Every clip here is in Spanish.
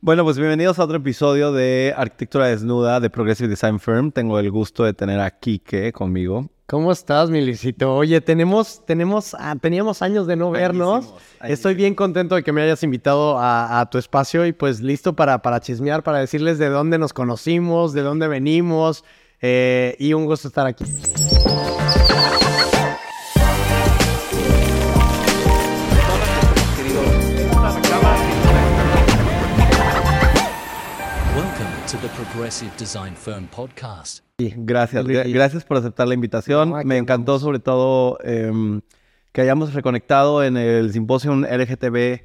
Bueno, pues bienvenidos a otro episodio de Arquitectura Desnuda de Progressive Design Firm. Tengo el gusto de tener a Kike conmigo. ¿Cómo estás, Milicito? Oye, tenemos, tenemos, ah, teníamos años de no vernos. Estoy bien contento de que me hayas invitado a, tu espacio y pues listo para, para chismear, para decirles de dónde nos conocimos, de dónde venimos eh, y un gusto estar aquí. Progressive Design Firm Podcast. Gracias, gracias por aceptar la invitación. Me encantó sobre todo em, que hayamos reconectado en el simposio LGTB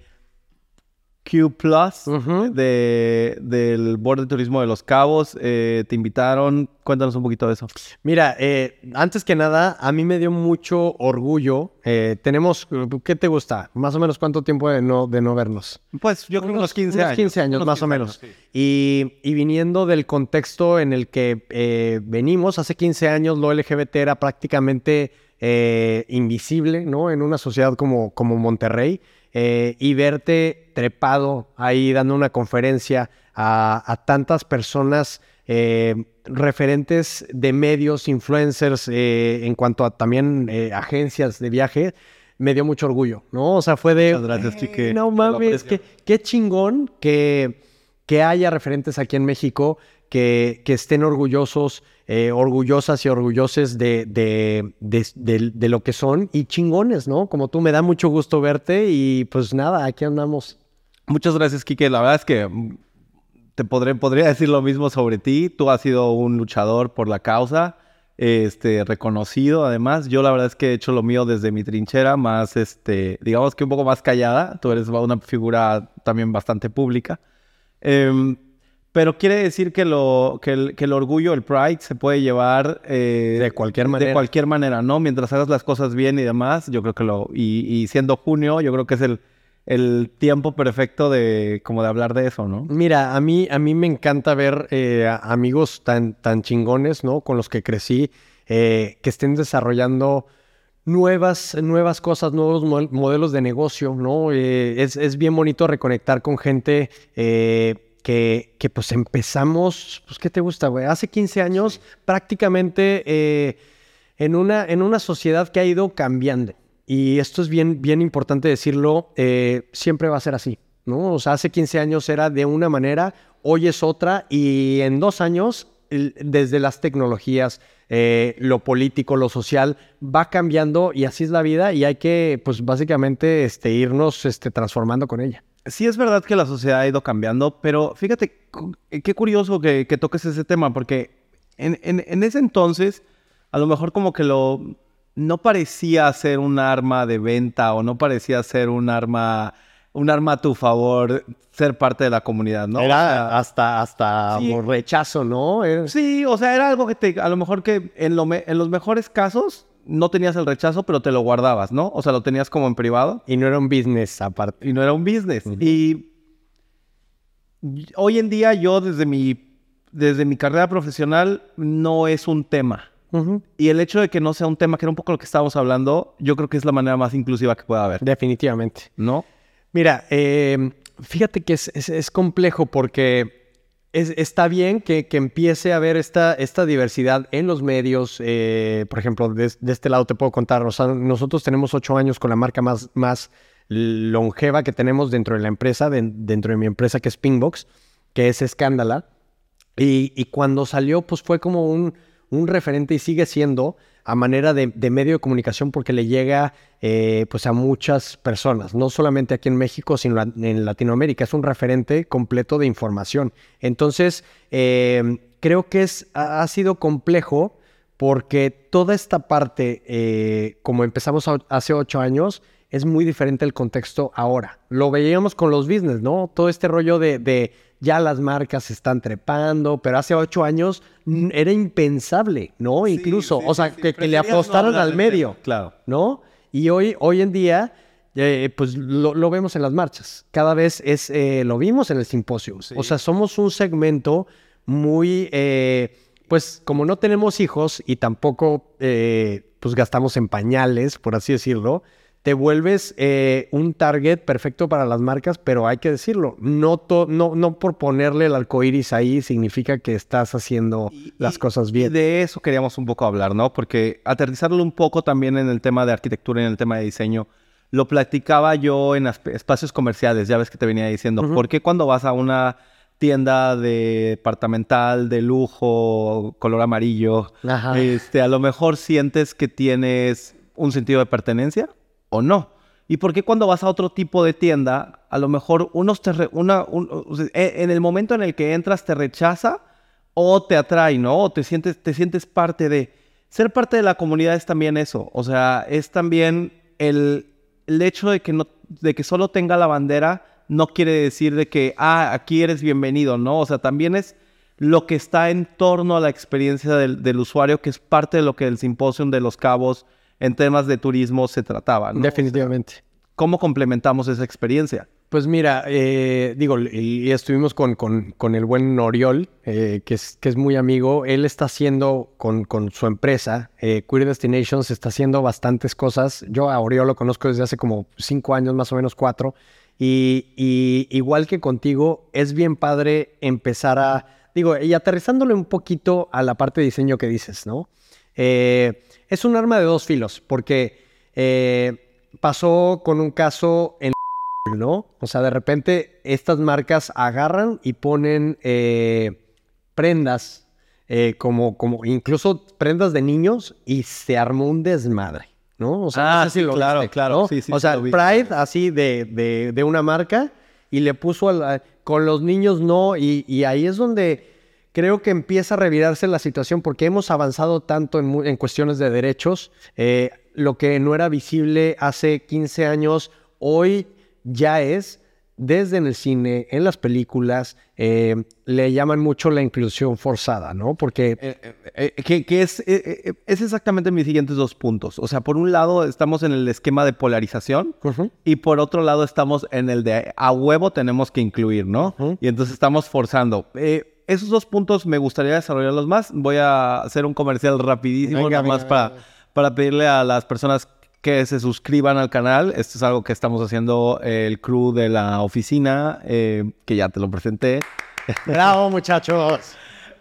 Q Plus de, del Board de Turismo de Los Cabos. Eh, te invitaron. Cuéntanos un poquito de eso. Mira, eh, antes que nada, a mí me dio mucho orgullo. Eh, tenemos, ¿qué te gusta? Más o menos cuánto tiempo de no, de no vernos. Pues yo creo unos 15 años. 15 años, más o menos. y, y, viniendo del contexto en el que venimos, hace 15 años lo LGBT era prácticamente invisible, ¿no? En una sociedad como, como Monterrey. Eh, y verte trepado ahí dando una conferencia a, tantas personas eh, referentes de medios, influencers, eh, en cuanto a también agencias de viaje, me dio mucho orgullo, ¿no? O sea, fue de... gracias, Chique. No mames, qué chingón que, que haya referentes aquí en México que, que estén orgullosos eh, orgullosas y orgullosos de, de, lo que son y chingones, ¿no? Como tú, me da mucho gusto verte y pues nada, aquí andamos. Muchas gracias, Kike. La verdad es que mm, te podré, podría decir lo mismo sobre ti. Tú has sido un luchador por la causa, este, reconocido además. Yo la verdad es que he hecho lo mío desde mi trinchera, más, este, digamos que un poco más callada. Tú eres una figura también bastante pública. Em, pero quiere decir que, lo, que, el, que el orgullo, el pride, se puede llevar eh, de cualquier manera. De cualquier manera, ¿no? Mientras hagas las cosas bien y demás, yo creo que lo... Y, siendo junio, yo creo que es el, el tiempo perfecto de como de hablar de eso, ¿no? Mira, a mí, a mí me encanta ver eh, amigos tan, tan chingones, ¿no? Con los que crecí, eh, que estén desarrollando nuevas, nuevas cosas, nuevos modelos de negocio, ¿no? es, es, bien bonito reconectar con gente que, que pues empezamos, pues ¿qué te gusta, güey? Hace 15 años prácticamente eh, en, una, en una sociedad que ha ido cambiando. Y esto es bien, bien importante decirlo, eh, siempre va a ser así, ¿no? O sea, hace 15 años era de una manera, hoy es otra y en dos años, desde las tecnologías, eh, lo político, lo social, va cambiando y así es la vida y hay que, pues básicamente, este, irnos este, transformando con ella sí es verdad que la sociedad ha ido cambiando, pero fíjate eh, qué curioso que, toques ese tema, porque en, ese entonces, a lo mejor como que lo no parecía ser un arma de venta o no parecía ser un arma un arma a tu favor ser parte de la comunidad, ¿no? Era hasta, hasta rechazo, ¿no? Sí, o sea, era algo que te, a lo mejor que en, lo en los mejores casos no tenías el rechazo, pero te lo guardabas, ¿no? O sea, lo tenías como en privado. Y no era un business aparte. Y no era un business. Y hoy en día yo desde mi, desde mi carrera profesional no es un tema. Y el hecho de que no sea un tema, que era un poco lo que estábamos hablando, yo creo que es la manera más inclusiva que pueda haber. Definitivamente. ¿No? Mira, eh, fíjate que es complejo porque está bien que, empiece a haber esta, esta diversidad en los medios. Eh, por ejemplo, de, este lado te puedo contar, nosotros tenemos ocho años con la marca más, más longeva que tenemos dentro de la empresa, dentro de mi empresa que es Pingbox, que es Escándala. Y, y cuando salió, pues fue como un, un referente y sigue siendo a manera de, medio de comunicación porque le llega eh, pues a muchas personas, no solamente aquí en México, sino en Latinoamérica. Es un referente completo de información. Entonces, em, creo que es, ha sido complejo porque toda esta parte, eh, como empezamos hace ocho años, es muy diferente el contexto ahora. Lo veíamos con los business, ¿no? Todo este rollo de ya las marcas se están trepando, pero hace ocho años era impensable, ¿no? Incluso, o sea, que, le apostaron al medio, claro. ¿no? Y hoy, hoy en día, eh, pues lo, vemos en las marchas. Cada vez es, eh, lo vimos en el simposio. O sea, somos un segmento muy, eh, pues como no tenemos hijos y tampoco, pues gastamos en pañales, por así decirlo, te vuelves eh, un target perfecto para las marcas, pero hay que decirlo, no, no, no por ponerle el arcoiris ahí significa que estás haciendo las cosas bien. Y de eso queríamos un poco hablar, ¿no? Porque aterrizarlo un poco también en el tema de arquitectura y en el tema de diseño, lo platicaba yo en espacios comerciales, ya ves que te venía diciendo, ¿por qué cuando vas a una tienda departamental de lujo, color amarillo, este, a lo mejor sientes que tienes un sentido de pertenencia o no. ¿Y por qué cuando vas a otro tipo de tienda, a lo mejor unos e, en el momento en el que entras te rechaza o te atrae, ¿no? O te sientes, te sientes parte de... Ser parte de la comunidad es también eso. O sea, es también el, el hecho de que, no, de que solo tenga la bandera no quiere decir de que, ah, aquí eres bienvenido, ¿no? O sea, también es lo que está en torno a la experiencia del, del usuario, que es parte de lo que el simposio de los cabos en temas de turismo se trataba. ¿no? Definitivamente. ¿Cómo complementamos esa experiencia? Pues mira, eh, digo, y estuvimos con, con, el buen Oriol, eh, que, es, que es muy amigo. Él está haciendo con, con su empresa, eh, Queer Destinations, está haciendo bastantes cosas. Yo a Oriol lo conozco desde hace como cinco años, más o menos cuatro. Y, y igual que contigo, es bien padre empezar a, digo, y aterrizándole un poquito a la parte de diseño que dices, ¿no? Eh, es un arma de dos filos, porque eh, pasó con un caso en ¿no? O sea, de repente estas marcas agarran y ponen eh, prendas, eh, como, como incluso prendas de niños, y se armó un desmadre, ¿no? O sea, ah, sí, claro, claro. o sea, Pride así de, de, una marca y le puso con los niños no, y, y ahí es donde creo que empieza a revirarse la situación porque hemos avanzado tanto en, cuestiones de derechos. Eh, lo que no era visible hace 15 años, hoy ya es desde en el cine, en las películas, eh, le llaman mucho la inclusión forzada, ¿no? Porque... Eh, que, es, es exactamente mis siguientes dos puntos. O sea, por un lado estamos en el esquema de polarización y por otro lado estamos en el de a huevo tenemos que incluir, ¿no? Y entonces estamos forzando esos dos puntos me gustaría desarrollarlos más. Voy a hacer un comercial rapidísimo, nada más para, para pedirle a las personas que se suscriban al canal. Esto es algo que estamos haciendo el crew de la oficina, eh, que ya te lo presenté. Bravo, muchachos.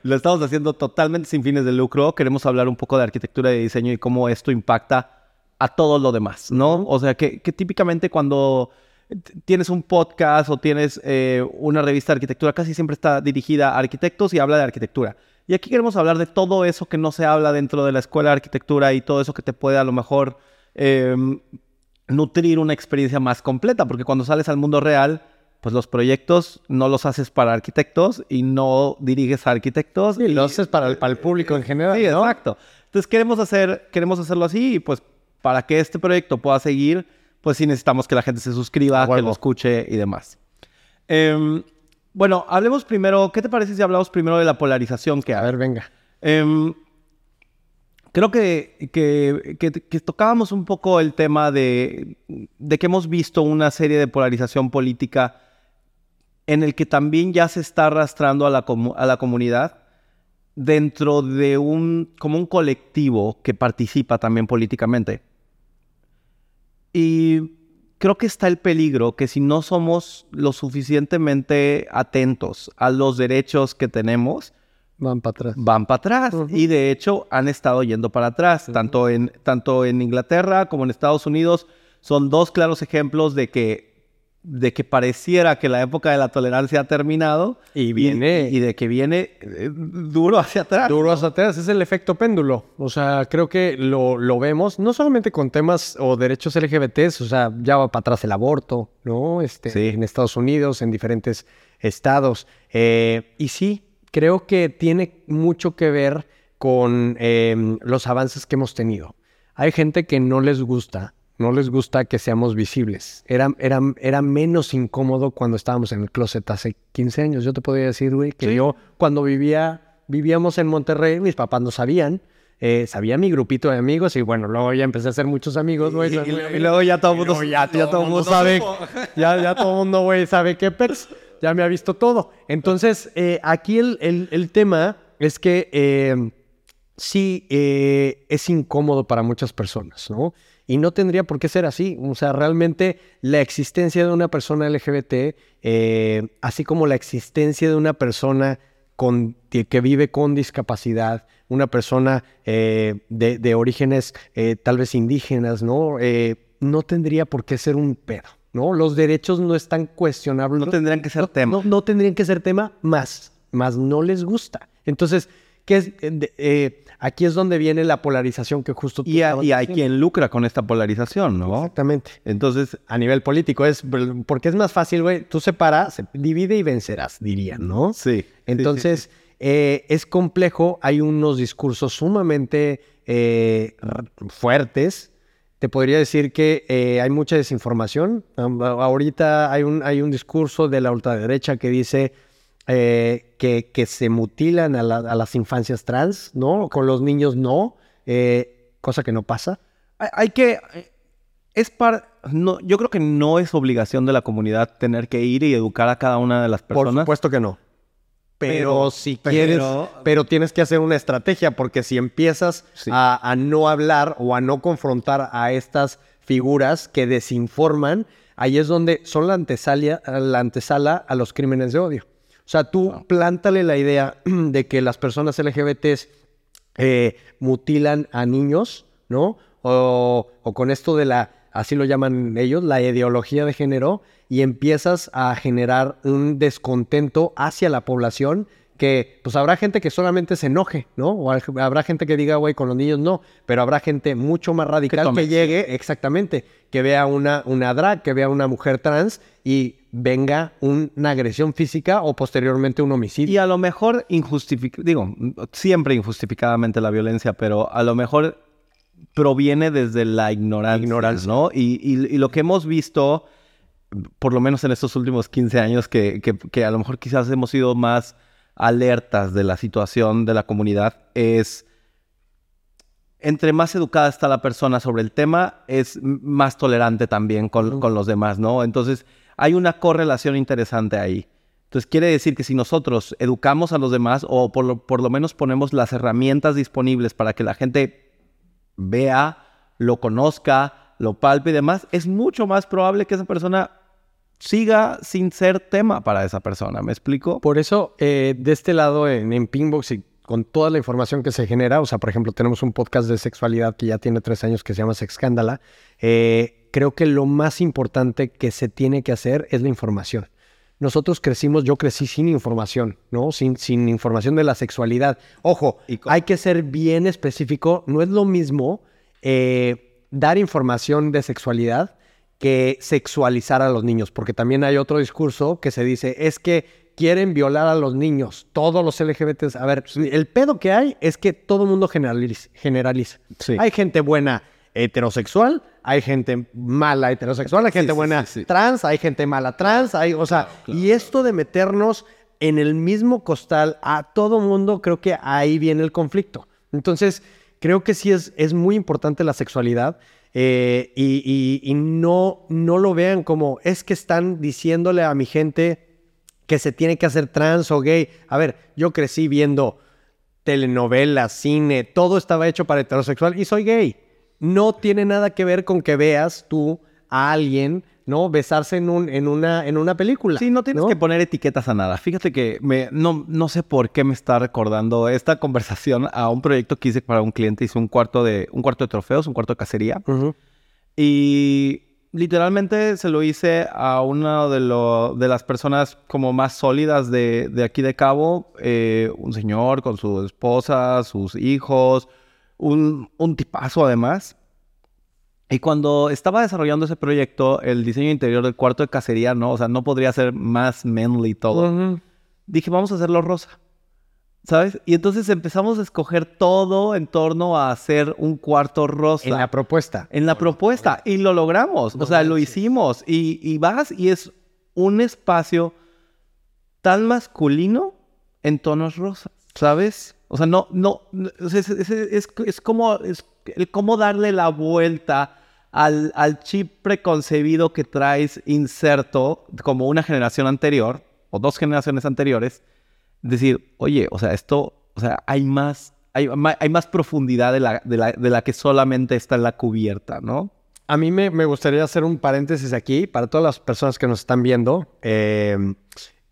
Lo estamos haciendo totalmente sin fines de lucro. Queremos hablar un poco de arquitectura y diseño y cómo esto impacta a todo lo demás, ¿no? O sea, que, que típicamente cuando tienes un podcast o tienes eh, una revista de arquitectura, casi siempre está dirigida a arquitectos y habla de arquitectura. Y aquí queremos hablar de todo eso que no se habla dentro de la escuela de arquitectura y todo eso que te puede a lo mejor em, nutrir una experiencia más completa, porque cuando sales al mundo real, pues los proyectos no los haces para arquitectos y no diriges a arquitectos. y los haces para el, para el público en general. Sí, exacto. Entonces queremos, hacer, queremos hacerlo así y pues para que este proyecto pueda seguir pues sí necesitamos que la gente se suscriba, que lo escuche y demás. Em, bueno, hablemos primero, ¿qué te parece si hablamos primero de la polarización que hay? A ver, venga. Em, creo que, que, tocábamos un poco el tema de, de, que hemos visto una serie de polarización política en el que también ya se está arrastrando a la, a la comunidad dentro de un, como un colectivo que participa también políticamente. Y creo que está el peligro que si no somos lo suficientemente atentos a los derechos que tenemos, van para atrás. Van para atrás. Y de hecho han estado yendo para atrás, tanto, en, tanto en Inglaterra como en Estados Unidos. Son dos claros ejemplos de que de que pareciera que la época de la tolerancia ha terminado y viene y, de que viene eh, duro hacia atrás. Duro hacia atrás, es el efecto péndulo. O sea, creo que lo, lo, vemos no solamente con temas o derechos LGBTs, o sea, ya va para atrás el aborto, ¿no? Este, En Estados Unidos, en diferentes estados. Eh, y sí, creo que tiene mucho que ver con em, los avances que hemos tenido. Hay gente que no les gusta no les gusta que seamos visibles. Era, era, era menos incómodo cuando estábamos en el closet hace 15 años. Yo te podría decir, güey, que yo cuando vivía, vivíamos en Monterrey, mis papás no sabían. Eh, sabía mi grupito de amigos y bueno, luego ya empecé a hacer muchos amigos, güey. Y, luego ya todo el mundo, ya, todo mundo sabe, ya, ya todo el mundo, güey, sabe qué pex, ya me ha visto todo. Entonces, eh, aquí el, el, tema es que eh, sí es incómodo para muchas personas, ¿no? Y no tendría por qué ser así. O sea, realmente la existencia de una persona LGBT, eh, así como la existencia de una persona con, que vive con discapacidad, una persona eh, de, orígenes eh, tal vez indígenas, ¿no? no tendría por qué ser un pedo, ¿no? Los derechos no están cuestionables. No tendrían que ser tema. No, tendrían que ser tema más, más no les gusta. Entonces, ¿qué es, Aquí es donde viene la polarización que justo... Tú y, hay quien lucra con esta polarización, ¿no? Exactamente. Entonces, a nivel político es... Porque es más fácil, güey, tú separas, divide y vencerás, dirían, ¿no? Sí. Entonces, eh, es complejo, hay unos discursos sumamente eh, fuertes. Te podría decir que eh, hay mucha desinformación. Ahorita hay un, hay un discurso de la ultraderecha que dice eh, que, se mutilan a, las infancias trans, ¿no? Con los niños no, eh, cosa que no pasa. Hay, que... Eh, es para... No, yo creo que no es obligación de la comunidad tener que ir y educar a cada una de las personas. Por supuesto que no. Pero, si quieres, pero tienes que hacer una estrategia, porque si empiezas a, no hablar o a no confrontar a estas figuras que desinforman, ahí es donde son la la antesala a los crímenes de odio. O sea, tú plántale la idea de que las personas LGBTs eh, mutilan a niños, ¿no? O, con esto de la, así lo llaman ellos, la ideología de género, y empiezas a generar un descontento hacia la población que pues habrá gente que solamente se enoje, ¿no? O habrá gente que diga, güey, con los niños no, pero habrá gente mucho más radical que, llegue, exactamente, que vea una, una drag, que vea una mujer trans y venga una agresión física o posteriormente un homicidio. Y a lo mejor injustificado, digo, siempre injustificadamente la violencia, pero a lo mejor proviene desde la ignorancia, ¿no? Y, lo que hemos visto, por lo menos en estos últimos 15 años, que, que a lo mejor quizás hemos sido más alertas de la situación de la comunidad es, entre más educada está la persona sobre el tema, es más tolerante también con, los demás, ¿no? Entonces, hay una correlación interesante ahí. Entonces, quiere decir que si nosotros educamos a los demás o por lo, por lo menos ponemos las herramientas disponibles para que la gente vea, lo conozca, lo palpe y demás, es mucho más probable que esa persona siga sin ser tema para esa persona. ¿Me explico? Por eso, eh, de este lado, en, en Pinbox y con toda la información que se genera, o sea, por ejemplo, tenemos un podcast de sexualidad que ya tiene tres años que se llama Sexcándala. Eh, creo que lo más importante que se tiene que hacer es la información. Nosotros crecimos, yo crecí sin información, ¿no? Sin, sin información de la sexualidad. Ojo, hay que ser bien específico. No es lo mismo eh, dar información de sexualidad que sexualizar a los niños, porque también hay otro discurso que se dice, es que quieren violar a los niños, todos los LGBTs. A ver, el pedo que hay es que todo el mundo generaliza. Hay gente buena heterosexual, hay gente mala heterosexual, hay gente buena trans, hay gente mala trans, hay, o sea, y esto de meternos en el mismo costal a todo mundo, creo que ahí viene el conflicto. Entonces, creo que sí es, es muy importante la sexualidad. Eh, y, no, no lo vean como es que están diciéndole a mi gente que se tiene que hacer trans o gay. A ver, yo crecí viendo telenovelas, cine, todo estaba hecho para heterosexual y soy gay. No tiene nada que ver con que veas tú a alguien ¿no? Besarse en, un, en, una, en una película. Sí, no tienes que poner etiquetas a nada. Fíjate que me, no, no sé por qué me está recordando esta conversación a un proyecto que hice para un cliente. Hice un cuarto de, un cuarto de trofeos, un cuarto de cacería. Y literalmente se lo hice a una de, lo, de las personas como más sólidas de, de aquí de Cabo. Eh, un señor con su esposa, sus hijos. Un, un tipazo además. Y cuando estaba desarrollando ese proyecto, el diseño interior del cuarto de cacería, ¿no? O sea, no podría ser más manly todo. Dije, vamos a hacerlo rosa. ¿Sabes? Y entonces empezamos a escoger todo en torno a hacer un cuarto rosa. En la propuesta. En la propuesta. Y lo logramos. o sea, lo hicimos. Y, y vas y es un espacio tan masculino en tonos rosas. ¿Sabes? O sea, no, no, es, es, como, es el cómo darle la vuelta al, chip preconcebido que traes inserto como una generación anterior o dos generaciones anteriores, decir, oye, o sea, esto, o sea, hay más, hay, más profundidad de la, de, la, de la que solamente está en la cubierta, ¿no? A mí me, me gustaría hacer un paréntesis aquí para todas las personas que nos están viendo. eh,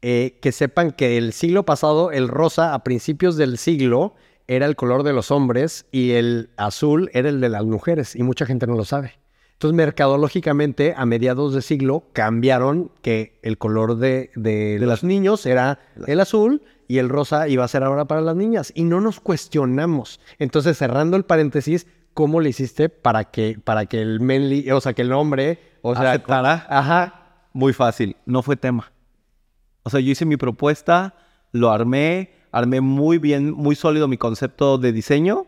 eh, que sepan que el siglo pasado, el rosa, a principios del siglo, era el color de los hombres y el azul era el de las mujeres. Y mucha gente no lo sabe. Entonces, mercadológicamente, a mediados de siglo, cambiaron que el color de, de los niños era el azul y el rosa iba a ser ahora para las niñas. Y no nos cuestionamos. Entonces, cerrando el paréntesis, ¿cómo le hiciste para que, para que el manly, o sea, que el hombre, o sea, ¿Aceptara? Ajá. Muy fácil, no fue tema. O sea, yo hice mi propuesta, lo armé, armé muy bien, muy sólido mi concepto de diseño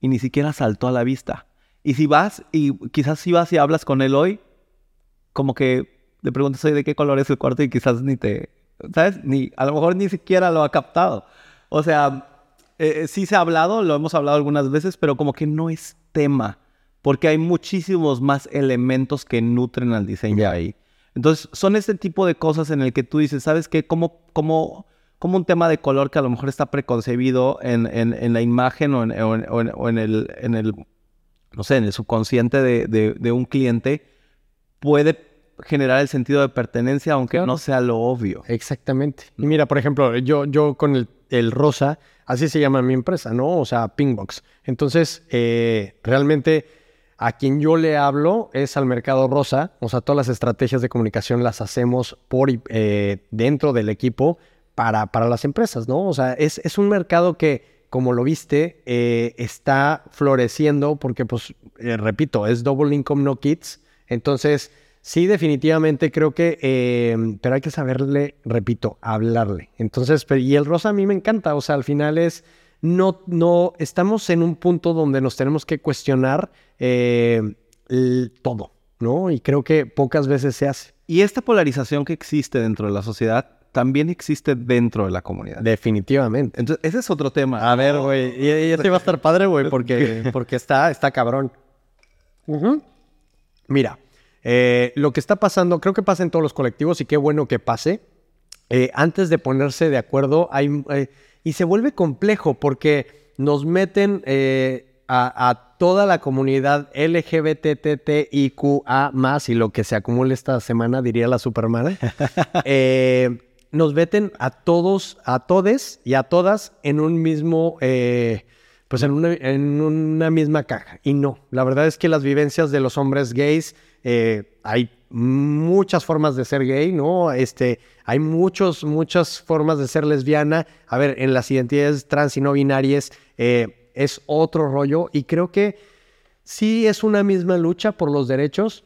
y ni siquiera saltó a la vista. Y si vas, y quizás si vas y hablas con él hoy, como que le preguntas, oye, ¿de qué color es el cuarto? Y quizás ni te, ¿sabes? Ni, a lo mejor ni siquiera lo ha captado. O sea, eh, sí se ha hablado, lo hemos hablado algunas veces, pero como que no es tema, porque hay muchísimos más elementos que nutren al diseño ahí. Entonces, son este tipo de cosas en el que tú dices, ¿sabes qué? Como, como, como un tema de color que a lo mejor está preconcebido en, en- en la imagen o en, o en- o el, en el, no sé, en el subconsciente de, de- de un cliente, puede generar el sentido de pertenencia, aunque Claro. no sea lo obvio. Exactamente. Y mira, por ejemplo, yo, yo con el, el rosa, así se llama mi empresa, ¿no? O sea, Pingbox. Entonces, eh, realmente a quien yo le hablo es al mercado rosa. O sea, todas las estrategias de comunicación las hacemos por eh, dentro del equipo para, para las empresas, ¿no? O sea, es, es un mercado que, como lo viste, eh, está floreciendo porque, pues, eh, repito, es Double Income No Kids. Entonces, sí, definitivamente creo que, eh, pero hay que saberle, repito, hablarle. Entonces, y el rosa a mí me encanta, o sea, al final es, no, no, estamos en un punto donde nos tenemos que cuestionar el todo, ¿no? Y creo que pocas veces se hace. Y esta polarización que existe dentro de la sociedad también existe dentro de la comunidad. Definitivamente. Entonces, ese es otro tema. A ver, güey, y, y este va a estar padre, güey, porque, porque está, está cabrón. Mira, eh, lo que está pasando, creo que pasa en todos los colectivos y qué bueno que pase. Eh, antes de ponerse de acuerdo, hay, eh, y se vuelve complejo porque nos meten eh, a, a toda la comunidad LGBTTIQA más y lo que se acumule esta semana, diría la Superman. eh, nos meten a todos, a todes y a todas en un mismo, eh, pues en una, en una misma caja. Y no, la verdad es que las vivencias de los hombres gays, eh, hay muchas formas de ser gay, ¿no? Este, hay muchos, muchas formas de ser lesbiana. A ver, en las identidades trans y no binarias eh, es otro rollo y creo que sí es una misma lucha por los derechos.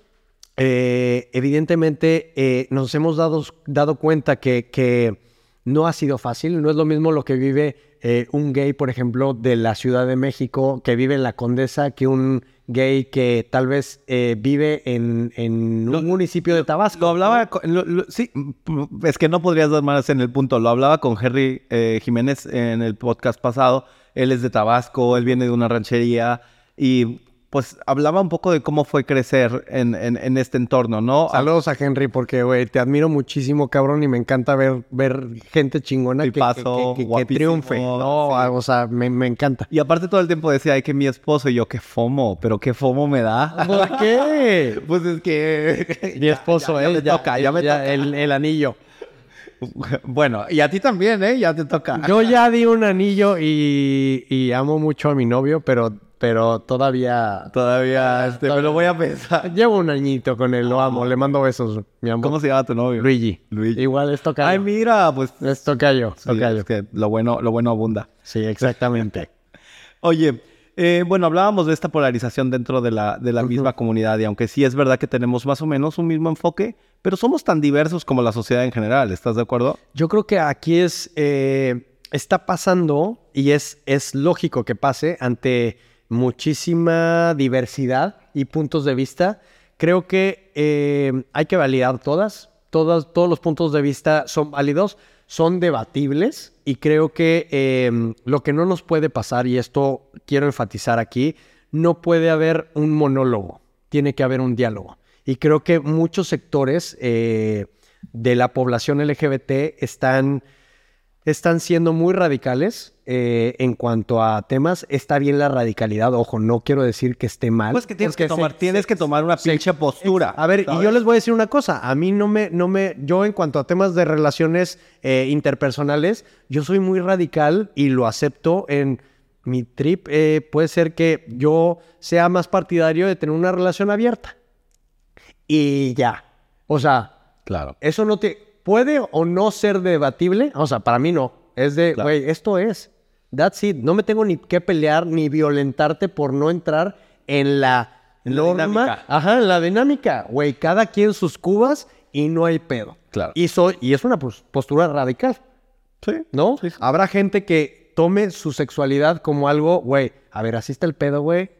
Eh, evidentemente eh, nos hemos dado, dado cuenta que, que no ha sido fácil. No es lo mismo lo que vive eh, un gay, por ejemplo, de la Ciudad de México, que vive en la Condesa, que un gay que tal vez vive en, en un municipio de Tabasco. Lo hablaba, con- lo- lo- sí, mm, es que no podrías dar más en el punto. Lo hablaba con Henry Jiménez en el podcast pasado. Él es de Tabasco, él viene de una ranchería y pues hablaba un poco de cómo fue crecer en, en- en este entorno, ¿no? Saludos a Henry porque, güey, te admiro muchísimo, cabrón, y me encanta ver, ver gente chingona que, Tipazo, que- que- que triunfe. No, sí. ah, o sea, me, me encanta. Y aparte todo el tiempo decía, ay, que mi esposo y yo, qué fomo, pero qué fomo me da. ¿Por qué? pues es que... Mi esposo, ya, ya toca, ya me toca. El, el anillo. Bueno, y a ti también, ¿eh? Ya te toca. Yo ya di un anillo y, y amo mucho a mi novio, pero, pero todavía... Todavía, este, me lo voy a pensar. Llevo un añito con él, lo amo, le mando besos, mi amor. ¿Cómo se llama tu novio? Luigi. Luigi. Igual es tocayo. Ay, mira, pues... Es tocayo, sí, tocayo. es que lo bueno, lo bueno abunda. Sí, exactamente. Oye, eh, bueno, hablábamos de esta polarización dentro de la, de la misma comunidad y aunque sí es verdad que tenemos más o menos un mismo enfoque, pero somos tan diversos como la sociedad en general, ¿estás de acuerdo? Yo creo que aquí es, eh, está pasando y es, es lógico que pase ante muchísima diversidad y puntos de vista. Creo que eh, hay que validar todas, todos los puntos de vista son válidos, son debatibles y creo que eh, lo que no nos puede pasar, y esto quiero enfatizar aquí, no puede haber un monólogo, tiene que haber un diálogo. Y creo que muchos sectores eh, de la población LGBT están, están siendo muy radicales eh, en cuanto a temas, está bien la radicalidad. Ojo, no quiero decir que esté mal. Pues que tienes que tomar, se- tienes que tomar una pinche postura. a ver, y yo les voy a decir una cosa. A mí no me, no me, yo en cuanto a temas de relaciones eh, interpersonales, yo soy muy radical y lo acepto en mi trip. eh, puede ser que yo sea más partidario de tener una relación abierta. Y ya. O sea, Claro. eso no te puede o no ser debatible. O sea, para mí no. Es de, Claro. güey, esto es. That's it. No me tengo ni que pelear ni violentarte por no entrar en la En la norma. dinámica. Ajá, en la dinámica. Güey, cada quien sus cubas y no hay pedo. Claro. Y, soy, y es una pos- postura radical, Sí. ¿no? Sí, sí. Habrá gente que tome su sexualidad como algo, güey, a ver, así está el pedo, güey,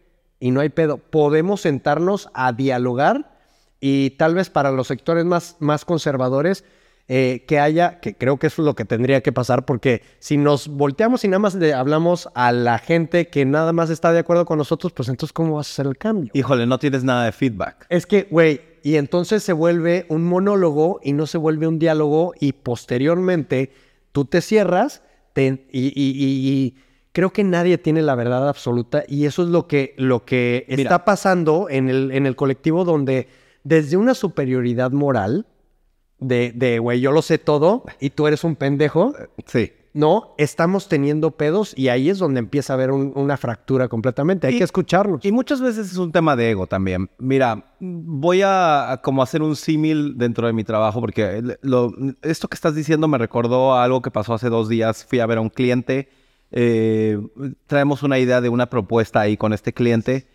y no hay pedo. Podemos sentarnos a dialogar y tal vez para los sectores más, más conservadores eh, que haya, que creo que eso es lo que tendría que pasar, porque si nos volteamos y nada más le hablamos a la gente que nada más está de acuerdo con nosotros, pues entonces ¿cómo vas a hacer el cambio? Híjole, no tienes nada de feedback. Es que, güey, y entonces se vuelve un monólogo y no se vuelve un diálogo y posteriormente tú te cierras te- y, y- y- y creo que nadie tiene la verdad absoluta y eso es lo que, lo que Mira. está pasando en el, en el colectivo donde desde una superioridad moral de, de, güey, yo lo sé todo y tú eres un pendejo, Sí. no, estamos teniendo pedos y ahí es donde empieza a haber un- una fractura completamente. Hay Y- que escucharnos. Y muchas veces es un tema de ego también. Mira, voy a, como hacer un símil dentro de mi trabajo porque lo- esto que estás diciendo me recordó a algo que pasó hace dos días. Fui a ver a un cliente. eh, traemos una idea de una propuesta ahí con este cliente.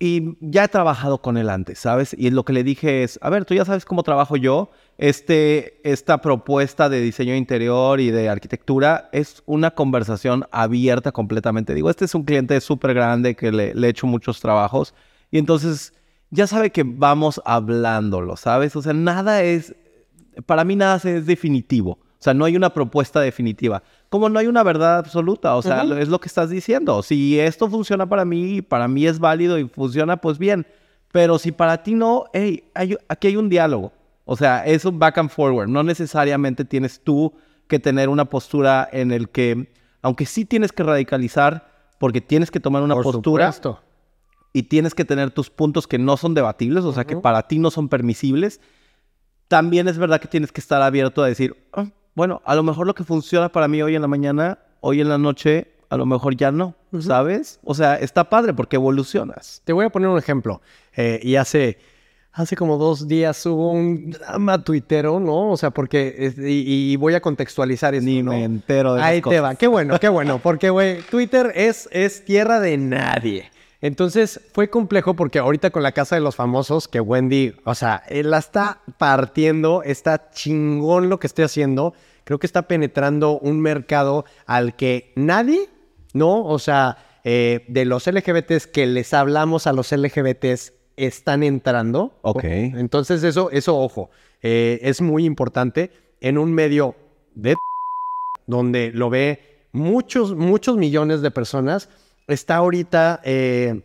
Y ya he trabajado con él antes, ¿sabes? Y lo que le dije es, a ver, tú ya sabes cómo trabajo yo. Este, esta propuesta de diseño interior y de arquitectura es una conversación abierta completamente. Digo, este es un cliente súper grande que le, le he hecho muchos trabajos. Y entonces ya sabe que vamos hablándolo, ¿sabes? O sea, nada es, para mí nada es definitivo. O sea, no hay una propuesta definitiva. Como no hay una verdad absoluta. O sea, es lo que estás diciendo. Si esto funciona para mí, para mí es válido y funciona, pues bien. Pero si para ti no, hey, hay- aquí hay un diálogo. O sea, es un back and forward. No necesariamente tienes tú que tener una postura en el que, aunque sí tienes que radicalizar, porque tienes que tomar una Por postura supuesto. y tienes que tener tus puntos que no son debatibles, o sea, que para ti no son permisibles, también es verdad que tienes que estar abierto a decir, "Ah, bueno, a lo mejor lo que funciona para mí hoy en la mañana, hoy en la noche, a lo mejor ya no, ¿sabes? O sea, está padre porque evolucionas. Te voy a poner un ejemplo. Eh, y hace, hace como dos días hubo un drama tuitero, ¿no? O sea, porque, es- y, y voy a contextualizar esto, Ni ¿no? me entero de Ahí te cosas. va. Qué bueno, qué bueno. Porque, güey, Twitter es, es tierra de nadie. Entonces fue complejo porque ahorita con la casa de los famosos, que Wendy, o sea, él la está partiendo, está chingón lo que estoy haciendo. Creo que está penetrando un mercado al que nadie, ¿no? O sea, eh, de los LGBTs que les hablamos a los LGBTs están entrando. Ok. Entonces eso, eso, ojo, eh, es muy importante en un medio de donde lo ve muchos, muchos millones de personas, está ahorita eh,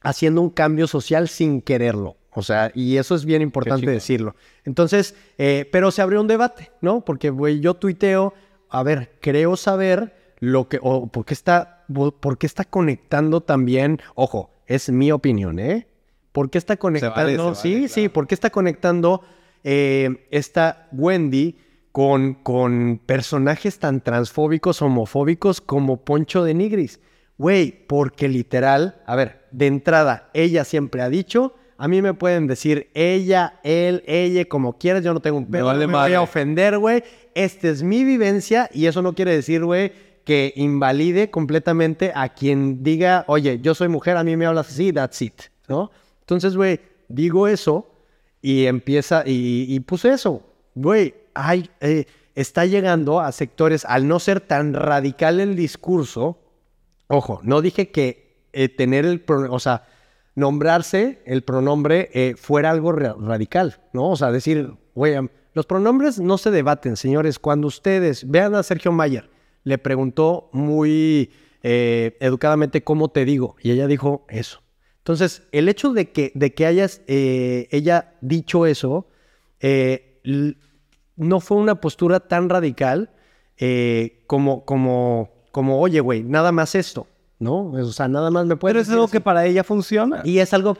haciendo un cambio social sin quererlo. O sea, y eso es bien importante decirlo. Entonces, eh, pero se abrió un debate, ¿no? Porque, güey, yo tuiteo, a ver, creo saber lo que, o por qué está, por qué está conectando también, ojo, es mi opinión, ¿eh? ¿Por qué está conectando? vale, se vale, sí, sí. ¿por qué está conectando eh, esta Wendy con, con personajes tan transfóbicos, homofóbicos como Poncho de Nigris? Güey, porque literal, a ver, de entrada, ella siempre ha dicho, a mí me pueden decir ella, él, ella, como quieras, yo no tengo un pedo, vale no me voy a ofender, güey. Esta es mi vivencia y eso no quiere decir, güey, que invalide completamente a quien diga, oye, yo soy mujer, a mí me hablas así, that's it, ¿no? Entonces, güey, digo eso y empieza, y, y puse eso, güey, hay, eh, está llegando a sectores, al no ser tan radical el discurso, ojo, no dije que eh, tener el, o sea, nombrarse el pronombre eh, fuera algo ra- radical, ¿no? O sea, decir, güey, los pronombres no se debaten, señores. Cuando ustedes vean a Sergio Mayer, le preguntó muy eh, educadamente cómo te digo, y ella dijo eso. Entonces, el hecho de que, de que hayas eh, ella dicho eso, no fue una postura tan radical como, como como, oye, güey, nada más esto, ¿no? O sea, nada más me puede Pero es algo que para ella funciona. Y es algo...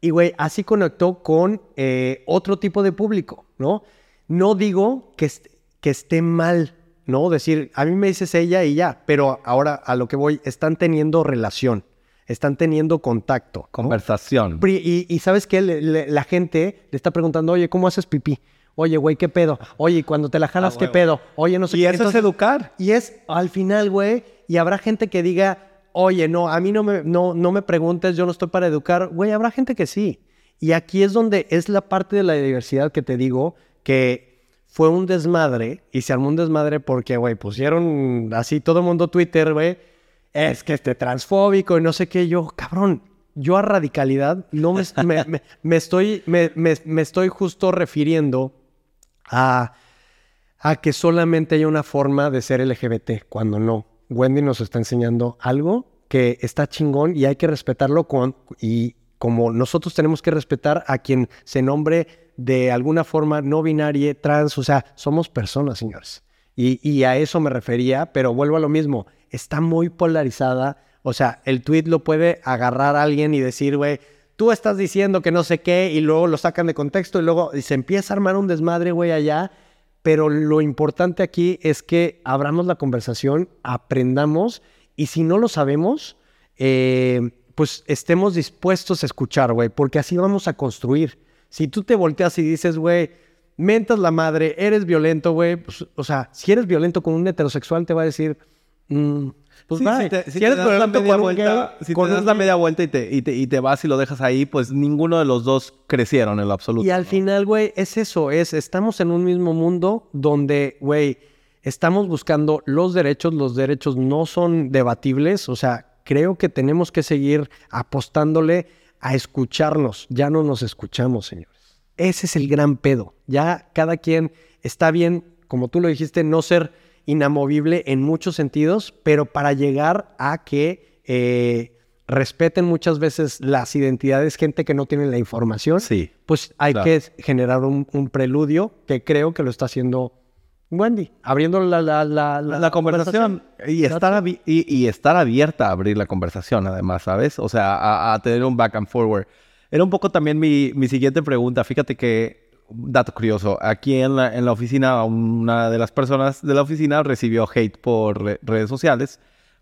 Y, güey, así conectó con eh, otro tipo de público, ¿no? No digo que, est- que esté mal, ¿no? Decir, a mí me dices ella y ya, pero ahora a lo que voy, están teniendo relación, están teniendo contacto. ¿no? Conversación. Pri- Y, y sabes le- la gente le está preguntando, oye, ¿cómo haces pipí? Oye, güey, ¿qué pedo? Oye, y cuando te la jalas, Ah, ¿qué pedo? Oye, no sé Y qué. eso es educar. y es al final, güey, y habrá gente que diga, oye, no, a mí no me, no, no me preguntes, yo no estoy para educar. Güey, habrá gente que sí. Y aquí es donde es la parte de la diversidad que te digo, que fue un desmadre, y se armó un desmadre porque, güey, pusieron así todo el mundo Twitter, güey, es que este transfóbico y no sé qué, yo, cabrón. Yo a radicalidad no me, me- me- me estoy, me estoy justo refiriendo a, a que solamente hay una forma de ser LGBT, cuando no. Wendy nos está enseñando algo que está chingón y hay que respetarlo con, y como nosotros tenemos que respetar a quien se nombre de alguna forma no binaria, trans, o sea, somos personas, señores. Y, a eso me refería, pero vuelvo a lo mismo, está muy polarizada, o sea, el tweet lo puede agarrar alguien y decir, güey, tú estás diciendo que no sé qué, y luego lo sacan de contexto y luego se empieza a armar un desmadre, güey, allá. Pero lo importante aquí es que abramos la conversación, aprendamos y si no lo sabemos, eh, pues estemos dispuestos a escuchar, güey, porque así vamos a construir. Si tú te volteas y dices, güey, mentas la madre, eres violento, güey, pues, o sea, si eres violento con un heterosexual te va a decir, mm, pues Sí, si te, si, si te eres das la media vuelta, si te das la media vuelta y te, y, te, y te vas y lo dejas ahí, pues ninguno de los dos crecieron en lo absoluto. Y al ¿no? final, güey, es eso, es, estamos en un mismo mundo donde, güey, estamos buscando los derechos, los derechos no son debatibles, o sea, creo que tenemos que seguir apostándole a escucharnos, ya no nos escuchamos, señores. Ese es el gran pedo, ya cada quien está bien, como tú lo dijiste, no ser inamovible en muchos sentidos, pero para llegar a que... eh, respeten muchas veces las identidades, gente que no tiene la información, Sí. pues hay claro. que generar un, un preludio que creo que lo está haciendo Wendy, abriendo la, la, la, la, conversación y estar, y, y estar abierta a abrir la conversación, además, ¿sabes? O sea, a, a tener un back and forward. Era un poco también mi, mi siguiente pregunta. Fíjate que, dato curioso, aquí en la, en la oficina, una de las personas de la oficina recibió hate por re- redes sociales.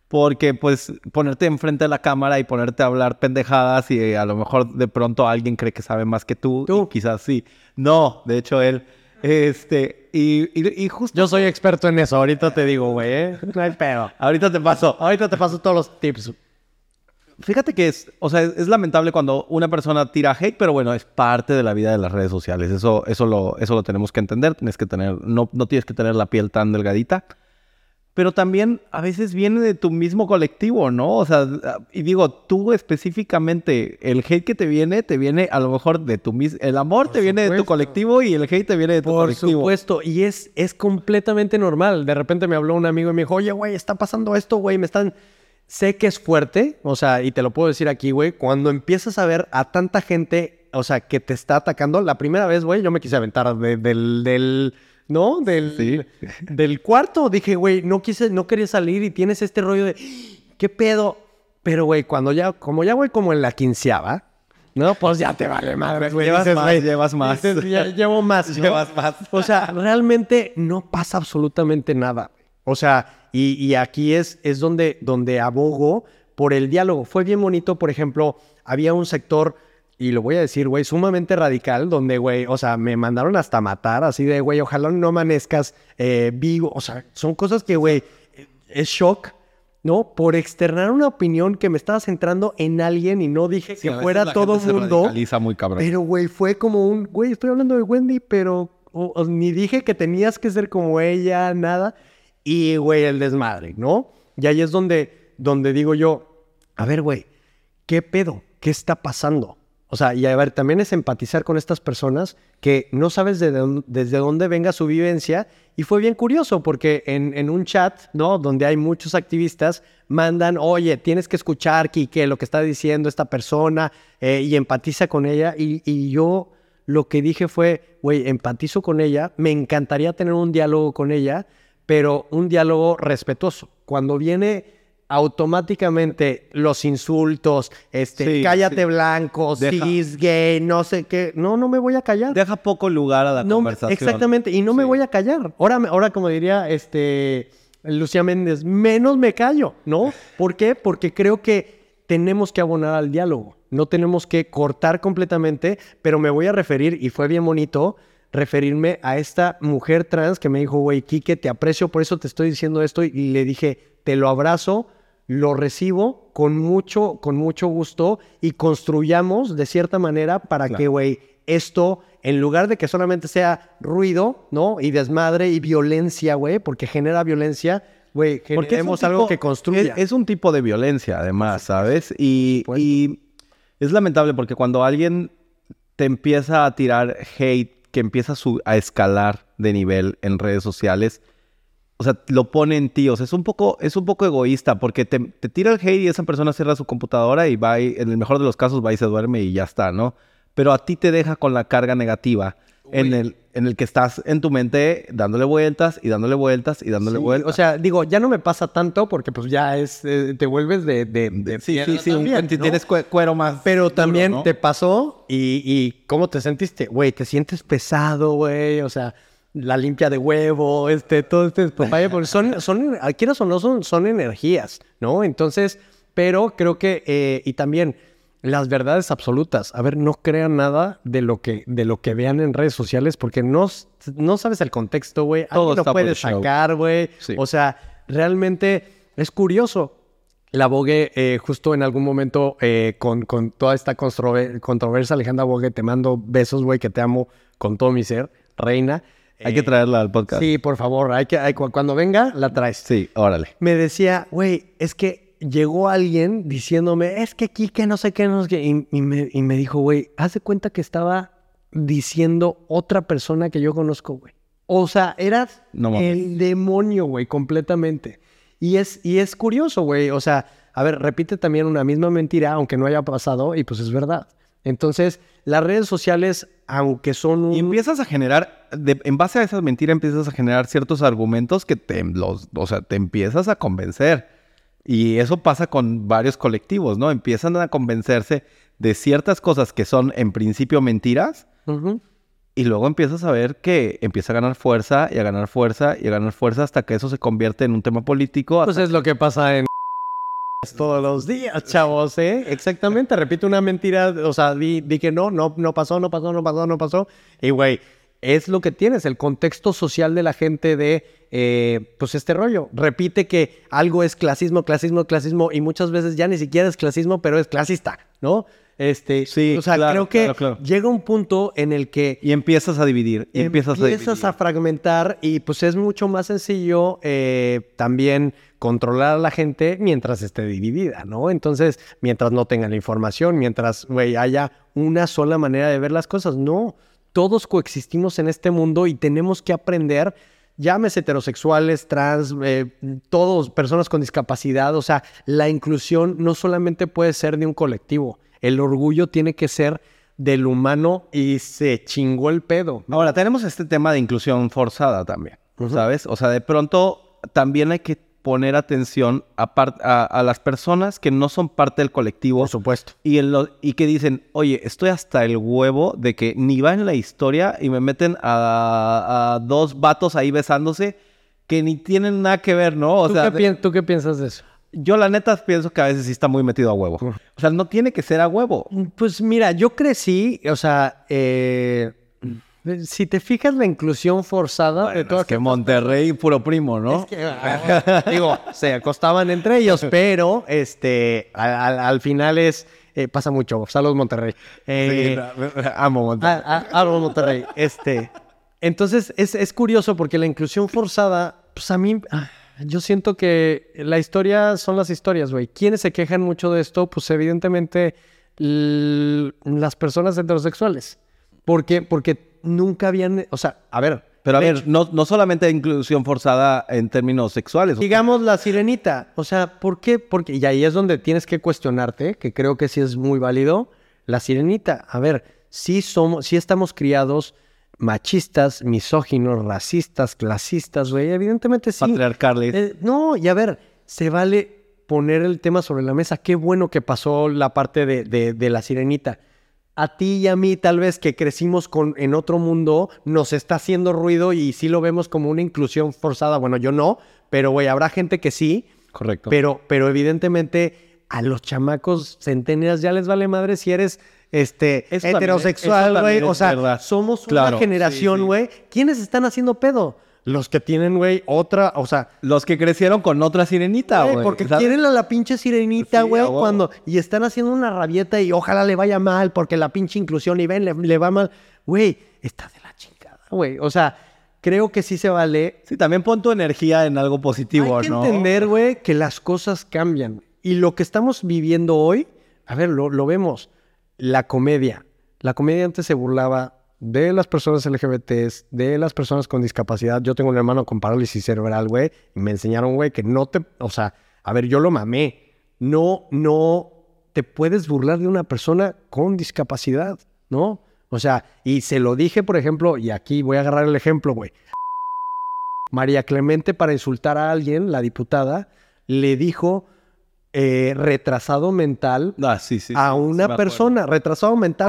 Porque, pues, ponerte enfrente de la cámara y ponerte a hablar pendejadas y eh, a lo mejor de pronto alguien cree que sabe más que tú. Tú. quizás sí. No, de hecho él. Este, y, y, y justo Yo soy experto en eso, ahorita te digo, güey, ¿eh? no hay pedo. ahorita te paso. Ahorita te paso todos los tips. Fíjate que es, o sea, es, es lamentable cuando una persona tira hate, pero bueno, es parte de la vida de las redes sociales. Eso, eso, lo, eso lo tenemos que entender. Tienes que tener, no, no tienes que tener la piel tan delgadita. Pero también a veces viene de tu mismo colectivo, ¿no? O sea, y digo, tú específicamente, el hate que te viene, te viene a lo mejor de tu mismo... El amor te viene de tu colectivo y el hate te viene de tu Por colectivo. supuesto, y es, es completamente normal. De repente me habló un amigo y me dijo, oye, güey, está pasando esto, güey, me están... Sé que es fuerte, o sea, y te lo puedo decir aquí, güey, cuando empiezas a ver a tanta gente, o sea, que te está atacando, la primera vez, güey, yo me quise aventar de- del, del, ¿no? Del, Sí. del cuarto. Dije, güey, no quise, no quería salir y tienes este rollo de, ¿qué pedo? Pero, güey, cuando ya, como ya, güey, como en la quinceava, ¿no? Pues ya te vale madre, güey. Llevas más, llevas más. dices, "Ya llevo más, ¿no?". Llevas más. O sea, realmente no pasa absolutamente nada. O sea, y, y aquí es, es donde, donde abogo por el diálogo. Fue bien bonito, por ejemplo, había un sector, y lo voy a decir, güey, sumamente radical, donde, güey, o sea, me mandaron hasta matar, así de, güey, ojalá no amanezcas eh, vivo. O sea, son cosas que, güey, es shock. ¿No? Por externar una opinión que me estaba centrando en alguien y no dije Sí, que fuera la todo gente mundo. radicaliza muy cabrón. Pero, güey, fue como un, güey, estoy hablando de Wendy, pero o- o ni dije que tenías que ser como ella, nada. Y, güey, el desmadre, ¿no? Y ahí es donde, donde digo yo, a ver, güey, ¿qué pedo? ¿Qué está pasando? O sea, y a ver, también es empatizar con estas personas que no sabes de dónde- desde dónde venga su vivencia. Y fue bien curioso porque en, en un chat, ¿no? Donde hay muchos activistas, mandan, oye, tienes que escuchar, Kike, lo que está diciendo esta persona eh, y empatiza con ella. Y, y yo lo que dije fue, güey, empatizo con ella, me encantaría tener un diálogo con ella, pero un diálogo respetuoso. Cuando viene automáticamente los insultos, este, Sí, cállate sí. blanco, Deja- cis, gay, no sé qué. No, no me voy a callar. Deja poco lugar a la No, conversación. exactamente, y no me voy a callar. Ahora, ahora como diría este Lucía Méndez, menos me callo, ¿no? ¿Por qué? Porque creo que tenemos que abonar al diálogo. No tenemos que cortar completamente, pero me voy a referir, y fue bien bonito, referirme a esta mujer trans que me dijo, güey, Quique, te aprecio, por eso te estoy diciendo esto, y le dije, te lo abrazo, lo recibo con mucho, con mucho gusto y construyamos de cierta manera para Claro. que, güey, esto, en lugar de que solamente sea ruido, ¿no? Y desmadre y violencia, güey, porque genera violencia, güey, generemos algo tipo- que construya. Es, es un tipo de violencia, además, ¿sabes? Y es lamentable porque cuando alguien te empieza a tirar hate, que empieza a, escalar de nivel en redes sociales, o sea, lo pone en ti. O sea, es un poco, es un poco egoísta porque te, te tira el hate y esa persona cierra su computadora y va y, en el mejor de los casos, va y se duerme y ya está, ¿no? Pero a ti te deja con la carga negativa en el, en el que estás en tu mente dándole vueltas y dándole vueltas y dándole Sí, vueltas. O sea, digo, ya no me pasa tanto porque pues ya es, eh, te vuelves de, de, de Sí, sí, sí. Tienes cue- cuero más. Pero duro, también ¿no? te pasó y, y ¿cómo te sentiste? Güey, te sientes pesado, güey, o sea, la limpia de huevo, este, todo este despapalle, porque son, son, quieras o no, son, son energías, ¿no? Entonces, pero creo que, eh, y también las verdades absolutas, a ver, no crean nada de lo que, de lo que vean en redes sociales, porque no, no sabes el contexto, güey, Todo lo está puede Photoshop. sacar, güey, Sí. o sea, realmente es curioso. La Vogue, eh, justo en algún momento, eh, con, con toda esta controver- controversia, Alejandra Vogue, te mando besos, güey, que te amo con todo mi ser, reina. Hay que Eh, traerla al podcast. Sí, por favor, hay que, hay- cuando venga, la traes. Sí, órale. Me decía, güey, es que llegó alguien diciéndome, es que Kike no sé qué, no sé qué. Y, y me, y me dijo, güey, haz de cuenta que estaba diciendo otra persona que yo conozco, güey. O sea, eras No el demonio, güey, completamente. Y es, y es curioso, güey. O sea, a ver, repite también una misma mentira, aunque no haya pasado, y pues es verdad. Entonces, las redes sociales, aunque son un... Y empiezas a generar, de- en base a esas mentiras, empiezas a generar ciertos argumentos que te, los, o sea, te empiezas a convencer. Y eso pasa con varios colectivos, ¿no? Empiezan a convencerse de ciertas cosas que son en principio mentiras y luego empiezas a ver que empieza a ganar fuerza y a ganar fuerza y a ganar fuerza hasta que eso se convierte en un tema político. Pues es lo que pasa en todos los días, chavos, ¿eh? Exactamente, repito una mentira, o sea, di, di que no, no, no pasó, no pasó, no pasó, no pasó. Y, güey, es lo que tienes, el contexto social de la gente de, eh, pues, este rollo. Repite que algo es clasismo, clasismo, clasismo, y muchas veces ya ni siquiera es clasismo, pero es clasista, ¿no? Este, Sí, o sea, claro, creo que claro, claro. llega un punto en el que Y empiezas a dividir. Y empiezas, a dividir. a fragmentar y pues es mucho más sencillo eh, también controlar a la gente mientras esté dividida, ¿no? Entonces, mientras no tengan la información, mientras, güey, haya una sola manera de ver las cosas, no. Todos coexistimos en este mundo y tenemos que aprender, llámese heterosexuales, trans, eh, todos, personas con discapacidad, o sea, la inclusión no solamente puede ser de un colectivo, el orgullo tiene que ser del humano y se chingó el pedo. Ahora, tenemos este tema de inclusión forzada también, ¿sabes? O sea, de pronto también hay que poner atención a, par- a, a las personas que no son parte del colectivo Por supuesto. y, en lo- y que dicen, oye, estoy hasta el huevo de que ni va en la historia y me meten a, a dos vatos ahí besándose que ni tienen nada que ver, ¿no? O ¿Tú, sea, qué tú qué piensas de eso? yo la neta pienso que a veces sí está muy metido a huevo. O sea, no tiene que ser a huevo. Pues mira, yo crecí, o sea, eh, si te fijas la inclusión forzada de Bueno, todas es que Monterrey, puro primo, ¿no? Es que, ah, digo, se acostaban entre ellos, pero este, al, al- al final es, eh, pasa mucho. Saludos Monterrey. Eh, Sí, amo Monterrey. Ah, Árbol Monterrey. Este. Entonces, es, es curioso porque la inclusión forzada, pues a mí, ah, yo siento que la historia son las historias, güey. ¿Quiénes se quejan mucho de esto? Pues evidentemente las personas heterosexuales. ¿Por qué? Porque nunca habían, o sea, a ver. Pero a ver, no, no solamente inclusión forzada en términos sexuales. Digamos la sirenita. O sea, ¿por qué? Porque, y ahí es donde tienes que cuestionarte, que creo que sí es muy válido. La sirenita. A ver, sí somos, sí estamos criados machistas, misóginos, racistas, clasistas, güey. Evidentemente sí. Patriarcales. Eh, no, y a ver, se vale poner el tema sobre la mesa. Qué bueno que pasó la parte de, de- de la sirenita. A ti y a mí, tal vez que crecimos con, en otro mundo, nos está haciendo ruido y sí lo vemos como una inclusión forzada. Bueno, yo no, pero güey, habrá gente que sí. Correcto. Pero, pero evidentemente a los chamacos centenias ya les vale madre si eres este Eso es- heterosexual, güey. O sea, verdad. somos Claro, una generación, sí, sí. güey. ¿Quiénes están haciendo pedo? Los que tienen, güey, otra, o sea, Los que crecieron con otra sirenita, Güey, porque ¿sabes? quieren a la pinche sirenita, güey, cuando y están haciendo una rabieta y ojalá le vaya mal porque la pinche inclusión y ven, le, le va mal. Güey, está de la chingada, güey. O sea, creo que sí se vale. Sí, también pon tu energía en algo positivo, Hay que ¿no? entender, güey, que las cosas cambian. Y lo que estamos viviendo hoy, a ver, lo, lo vemos. La comedia. La comedia antes se burlaba de las personas LGBTs, de las personas con discapacidad. Yo tengo un hermano con parálisis cerebral, güey, y me enseñaron, güey, que no te, o sea, a ver, yo lo mamé. No, no te puedes burlar de una persona con discapacidad, ¿no? O sea, y se lo dije, por ejemplo, y aquí voy a agarrar el ejemplo, güey. María Clemente, para insultar a alguien, la diputada, le dijo eh, retrasado mental Ah, sí, sí. a sí, una persona, retrasado mental,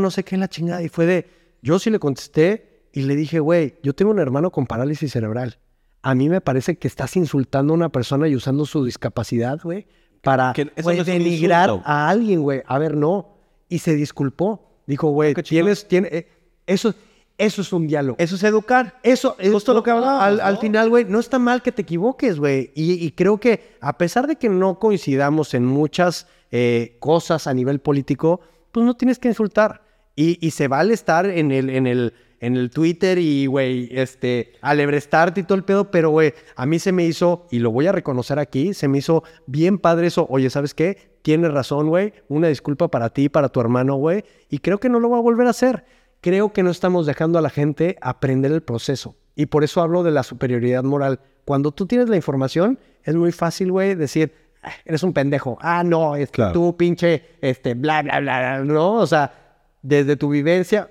no sé qué la chingada. Y fue de, yo sí le contesté y le dije, güey, yo tengo un hermano con parálisis cerebral. A mí me parece que estás insultando a una persona y usando su discapacidad, güey, para no denigrar a alguien, güey. A ver, no. Y se disculpó. Dijo, güey, chingón. tienes, tiene, eh, eso, eso es un diálogo. Eso es educar. Eso es Justo lo que hablábamos, Al, final, güey, no está mal que te equivoques, güey. Y, y creo que a pesar de que no coincidamos en muchas eh, cosas a nivel político, pues no tienes que insultar. Y, y se vale estar en el, en el, en el Twitter y, güey, este, alebrestarte y todo el pedo, pero, güey, a mí se me hizo, y lo voy a reconocer aquí, se me hizo bien padre eso. Oye, ¿sabes qué? Tienes razón, güey. Una disculpa para ti, para tu hermano, güey. Y creo que no lo va a volver a hacer creo que no estamos dejando a la gente aprender el proceso. Y por eso hablo de la superioridad moral. Cuando tú tienes la información, es muy fácil, güey, decir, "Ah, eres un pendejo. Ah, no, es que Claro. tú, pinche, este, bla, bla, bla, bla, ¿no? O sea, desde tu vivencia.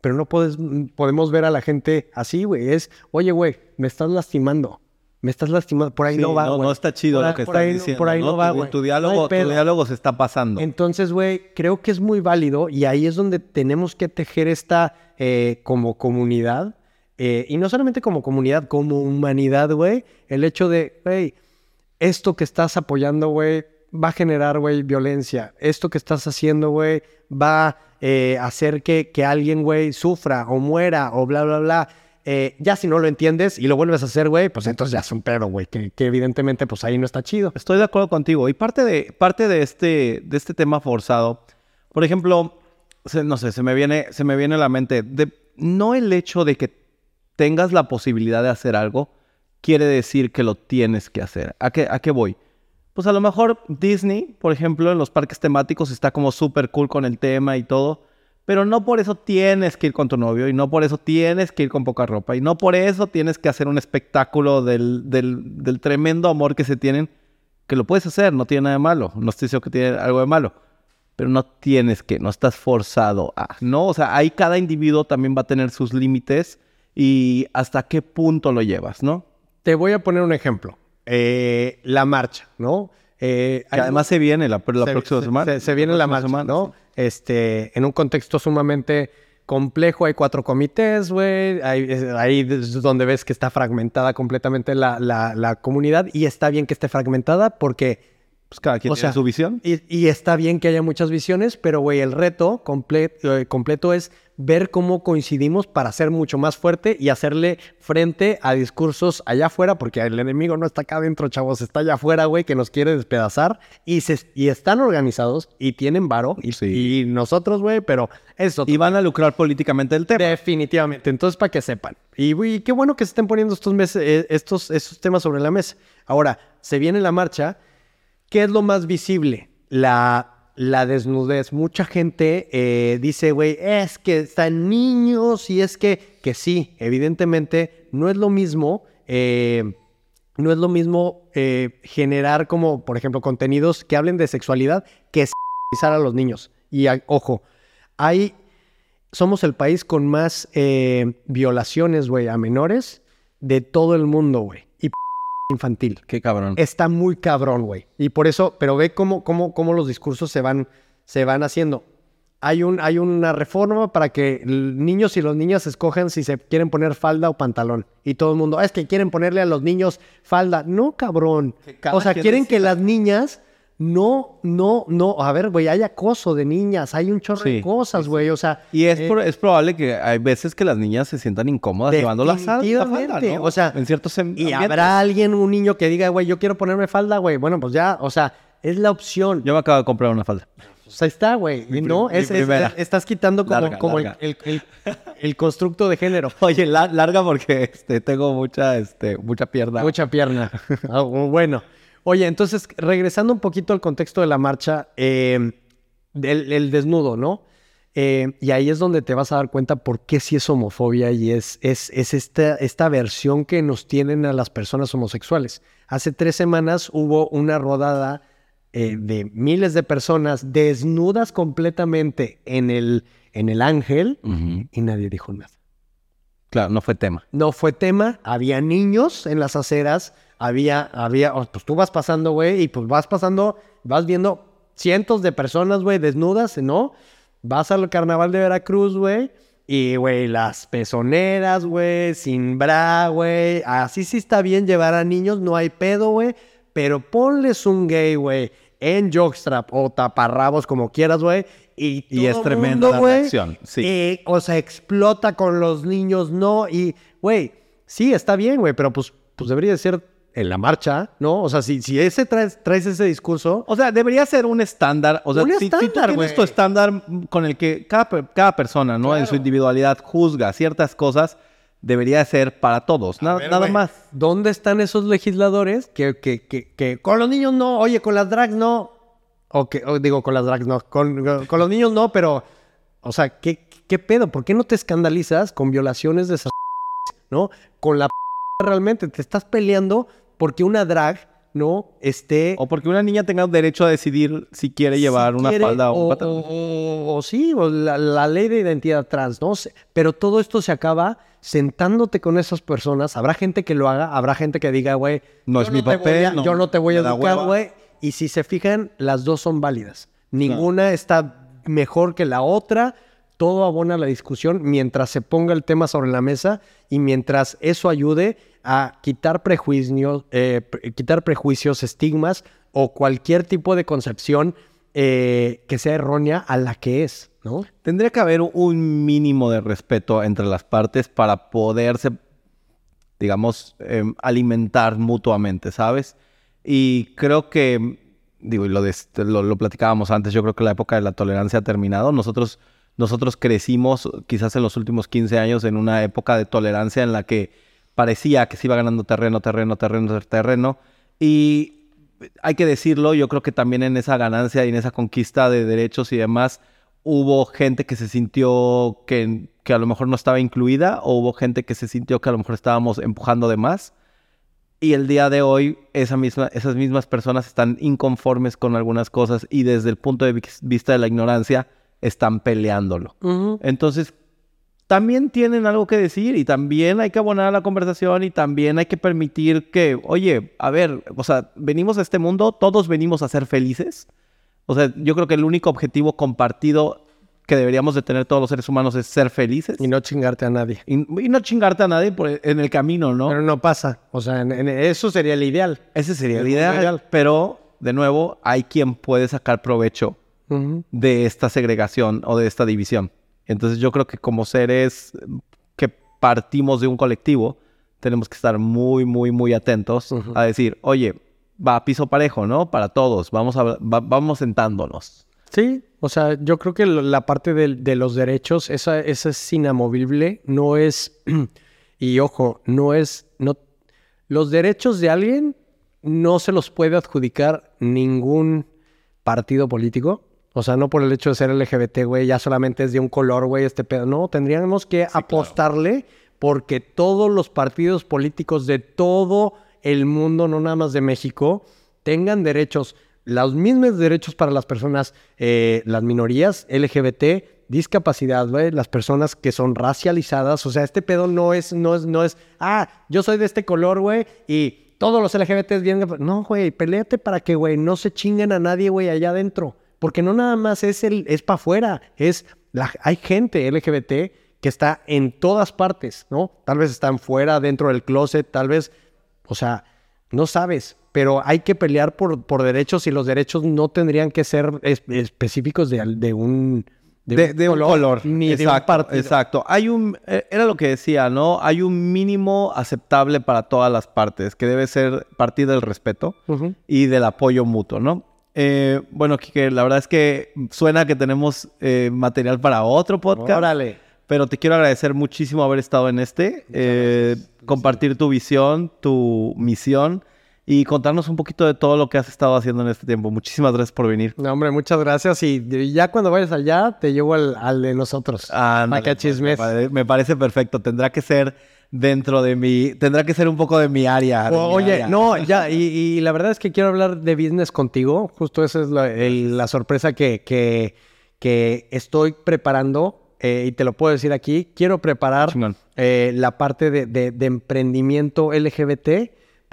Pero no puedes, podemos ver a la gente así, güey. Es, oye, güey, me estás lastimando. Me estás lastimando. Por ahí Sí, no va, no, güey. no está chido Por lo que por estás ahí diciendo. Por ahí ¿no? no va, Tu- güey. Tu, diálogo, tu diálogo se está pasando. Entonces, güey, creo que es muy válido y ahí es donde tenemos que tejer esta eh, como comunidad. eh, y no solamente como comunidad, como humanidad, güey. El hecho de, güey, esto que estás apoyando, güey, va a generar, güey, violencia. Esto que estás haciendo, güey, va eh, a hacer que, que alguien, güey, sufra o muera o bla, bla, bla. Eh, ya si no lo entiendes y lo vuelves a hacer, güey, pues entonces ya es un pedo, güey, que, evidentemente pues ahí no está chido. Estoy de acuerdo contigo. Y parte de, parte de, este, de este tema forzado, por ejemplo, no sé, se me viene, se me viene a la mente, de, no el hecho de que tengas la posibilidad de hacer algo, quiere decir que lo tienes que hacer. ¿A qué, a qué voy? Pues a lo mejor Disney, por ejemplo, en los parques temáticos está como súper cool con el tema y todo, pero no por eso tienes que ir con tu novio y no por eso tienes que ir con poca ropa y no por eso tienes que hacer un espectáculo del, del, del tremendo amor que se tienen, que lo puedes hacer, no tiene nada de malo, no estoy diciendo que tiene algo de malo, pero no tienes que, no estás forzado a, ¿no? O sea, ahí cada individuo también va a tener sus límites y hasta qué punto lo llevas, ¿no? Te voy a poner un ejemplo. Eh, la marcha, ¿no? Eh, Que además se viene la, la se- próxima se- semana. Se, se viene la marcha, semana, ¿no? Este, en un contexto sumamente complejo, hay cuatro comités, güey. Ahí, es- ahí es donde ves que está fragmentada completamente la, la- la comunidad y está bien que esté fragmentada porque Pues cada quien O tiene sea, su visión. y, y está bien que haya muchas visiones, pero, güey, el reto comple- eh, completo es ver cómo coincidimos para ser mucho más fuerte y hacerle frente a discursos allá afuera, porque el enemigo no está acá adentro, chavos, está allá afuera, güey, que nos quiere despedazar y, se, y están organizados y tienen varo y, Sí. y nosotros, güey, pero eso Y van a lucrar políticamente el tema. Definitivamente. Entonces, para que sepan. Y, güey, qué bueno que se estén poniendo estos, meses, eh, estos, estos temas sobre la mesa. Ahora, se viene la marcha. ¿Qué es lo más visible? La, la desnudez. Mucha gente eh, dice, güey, es que están niños y es que, que sí, evidentemente, no es lo mismo. eh, no es lo mismo eh, generar como, por ejemplo, contenidos que hablen de sexualidad que sexualizar a los niños. Y ojo, hay somos el país con más violaciones, güey, a menores de todo el mundo, güey. Infantil. Qué cabrón. Está muy cabrón, güey. Y por eso, pero ve cómo, cómo, cómo los discursos se van, se van haciendo. Hay, un, hay una reforma para que niños y los niñas escojan si se quieren poner falda o pantalón. Y todo el mundo, "Ah, es que quieren ponerle a los niños falda. No, cabrón. O sea, quieren que las niñas no, no, no. A ver, güey, hay acoso de niñas, hay un chorro de cosas, güey. O sea, Y es, eh, pro- es probable que hay veces que las niñas se sientan incómodas llevando la, sal- la falda, o sea, en ciertos em- Y habrá alguien, un niño que diga, güey, yo quiero ponerme falda, güey. Bueno, pues ya, o sea, es la opción. Yo me acabo de comprar una falda. Pues ahí está, güey. No, es, estás quitando como, Larga, como el-. El, el- el constructo de género. Oye, la- larga porque este, tengo mucha, este, mucha pierna. Mucha pierna. Ah, bueno. Oye, entonces, regresando un poquito al contexto de la marcha, eh, el desnudo, ¿no? Eh, y ahí es donde te vas a dar cuenta por qué sí es homofobia y es, es, es esta, esta versión que nos tienen a las personas homosexuales. Hace tres semanas hubo una rodada eh, de miles de personas desnudas completamente en el, en el ángel Ujú. y nadie dijo nada. Claro, no fue tema. No fue tema, había niños en las aceras, había, había, pues tú vas pasando, güey, y pues vas pasando, vas viendo cientos de personas, güey, desnudas, ¿no? Vas al carnaval de Veracruz, güey, y, güey, las pezoneras, güey, sin bra, güey, así sí está bien llevar a niños, no hay pedo, güey, pero ponles un gay, güey, en jockstrap o taparrabos, como quieras, güey, y, Y es tremenda mundo, reacción, sí. eh, o sea, explota con los niños, no. Y, güey, sí, está bien, güey, pero pues, pues debería de ser en la marcha, ¿no? O sea, si, si ese traes, traes ese discurso, O sea, debería ser un estándar. O sea, Un si, si tú estándar, tienes tu estándar con el que cada, cada persona, ¿no? En su individualidad juzga ciertas cosas, debería ser para todos. Nada, ver, nada más. ¿Dónde están esos legisladores que, que, que, que con los niños no, oye, con las drags no? O que, o digo, con las drags no, con, con los niños no, pero, o sea, ¿qué, ¿qué pedo? ¿Por qué no te escandalizas con violaciones de esas ¿no? Con la realmente te estás peleando porque una drag, ¿no? Esté O porque una niña tenga derecho a decidir si quiere llevar si una quiere, falda o un pantalón. o- o sí, o la, la ley de identidad trans, ¿no? Pero todo esto se acaba sentándote con esas personas. Habrá gente que lo haga, habrá gente que diga, güey, No es mi papel, a- no, yo no te voy a educar, güey. Y si se fijan, las dos son válidas. Ninguna está mejor que la otra. Todo abona la discusión mientras se ponga el tema sobre la mesa y mientras eso ayude a quitar prejuicios, eh, quitar prejuicios, estigmas o cualquier tipo de concepción eh, que sea errónea a la que es, ¿no? Tendría que haber un mínimo de respeto entre las partes para poderse, digamos, em, alimentar mutuamente, ¿sabes? Y creo que, digo, lo, de- lo, lo platicábamos antes, yo creo que la época de la tolerancia ha terminado. Nosotros, nosotros crecimos quizás en los últimos 15 años en una época de tolerancia en la que parecía que se iba ganando terreno, terreno, terreno, terreno. Y hay que decirlo, yo creo que también en esa ganancia y en esa conquista de derechos y demás, hubo gente que se sintió que, que a lo mejor no estaba incluida o hubo gente que se sintió que a lo mejor estábamos empujando de más. Y el día de hoy esa misma, esas mismas personas están inconformes con algunas cosas y desde el punto de vis- vista de la ignorancia están peleándolo. Entonces, también tienen algo que decir y también hay que abonar a la conversación y también hay que permitir que, oye, a ver, o sea, venimos a este mundo, todos venimos a ser felices. O sea, yo creo que el único objetivo compartido que deberíamos de tener todos los seres humanos es ser felices Y no chingarte a nadie. y, y no chingarte a nadie por- en el camino, ¿no? Pero no pasa. O sea, en- en- eso sería el ideal. Ese sería el ideal, ideal. pero de nuevo hay quien puede sacar provecho de esta segregación o de esta división. Entonces yo creo que como seres que partimos de un colectivo, tenemos que estar muy, muy, muy atentos a decir, oye, va a piso parejo, ¿no? Para todos, vamos, a, va- vamos sentándonos. Sí, o sea, yo creo que la parte del- de, los derechos, esa, esa es inamovible, no es, y ojo, no es, no, los derechos de alguien no se los puede adjudicar ningún partido político. O sea, no por el hecho de ser LGBT, güey, ya solamente es de un color, güey, este pedo. No, tendríamos que apostarle porque todos los partidos políticos de todo el mundo, no nada más de México, tengan derechos, los mismos derechos para las personas, eh, las minorías LGBT, discapacidad, güey, las personas que son racializadas, o sea, este pedo no es, no es, no es, ah, yo soy de este color, güey, y todos los LGBTs vienen, no, güey, peleate para que, güey, no se chinguen a nadie, güey, allá adentro, porque no nada más es el, es para afuera, es, la, hay gente LGBT que está en todas partes, ¿no? Tal vez están fuera, dentro del closet, tal vez, o sea, no sabes, pero hay que pelear por, por derechos y los derechos no tendrían que ser específicos de, un... De, un color, ni exacto, de Exacto. Hay un, eh, era lo que decía, ¿no? Hay un mínimo aceptable para todas las partes, que debe ser partir del respeto y del apoyo mutuo, ¿no? Eh, bueno, Kike, la verdad es que suena que tenemos eh, material para otro podcast. Órale. Pero te quiero agradecer muchísimo haber estado en este, compartir tu visión, tu misión y contarnos un poquito de todo lo que has estado haciendo en este tiempo. Muchísimas gracias por venir. No, hombre, muchas gracias. Y ya cuando vayas allá, te llevo al, de nosotros. Ah, chismes. Me, parece perfecto. Tendrá que ser dentro de mi... Tendrá que ser un poco de mi área. oye, no, ya. Y, la verdad es que quiero hablar de business contigo. Justo esa es la, sorpresa que, que, que, estoy preparando. Eh, y te lo puedo decir aquí. Quiero preparar eh, la parte de, de emprendimiento LGBT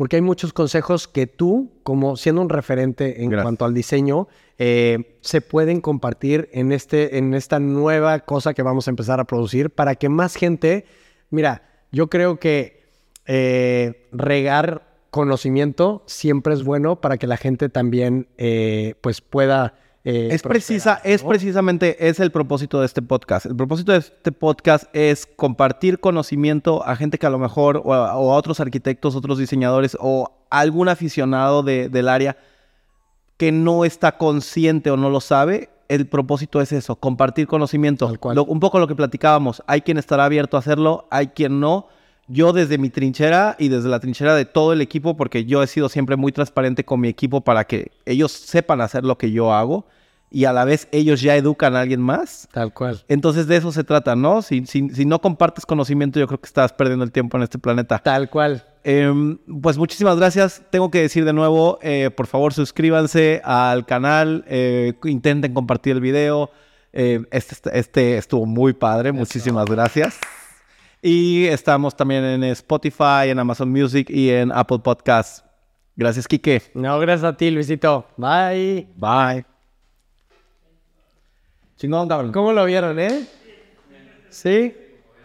porque hay muchos consejos que tú, como siendo un referente en cuanto al diseño, eh, se pueden compartir en, este, en esta nueva cosa que vamos a empezar a producir para que más gente, mira, yo creo que eh, regar conocimiento siempre es bueno para que la gente también eh, pues pueda eh, es precisa, es precisamente, es el propósito de este podcast. El propósito de este podcast es compartir conocimiento a gente que a lo mejor, o a, otros arquitectos, otros diseñadores, o algún aficionado del área que no está consciente o no lo sabe. El propósito es eso, compartir conocimiento. un poco lo que platicábamos. Hay quien estará abierto a hacerlo, hay quien no. Yo desde mi trinchera y desde la trinchera de todo el equipo, porque yo he sido siempre muy transparente con mi equipo para que ellos sepan hacer lo que yo hago y a la vez ellos ya educan a alguien más. Tal cual. Entonces de eso se trata, ¿no? Si, si, no compartes conocimiento, yo creo que estás perdiendo el tiempo en este planeta. Tal cual. Em, pues muchísimas gracias. Tengo que decir de nuevo, eh, por favor suscríbanse al canal, eh, intenten compartir el video. Eh, este, este, estuvo muy padre, muchísimas gracias. Y estamos también en Spotify, en Amazon Music y en Apple Podcasts. Gracias, Kike. No, gracias a ti, Luisito. Bye. Bye. Chingón, cabrón. ¿Cómo lo vieron, eh? ¿Sí?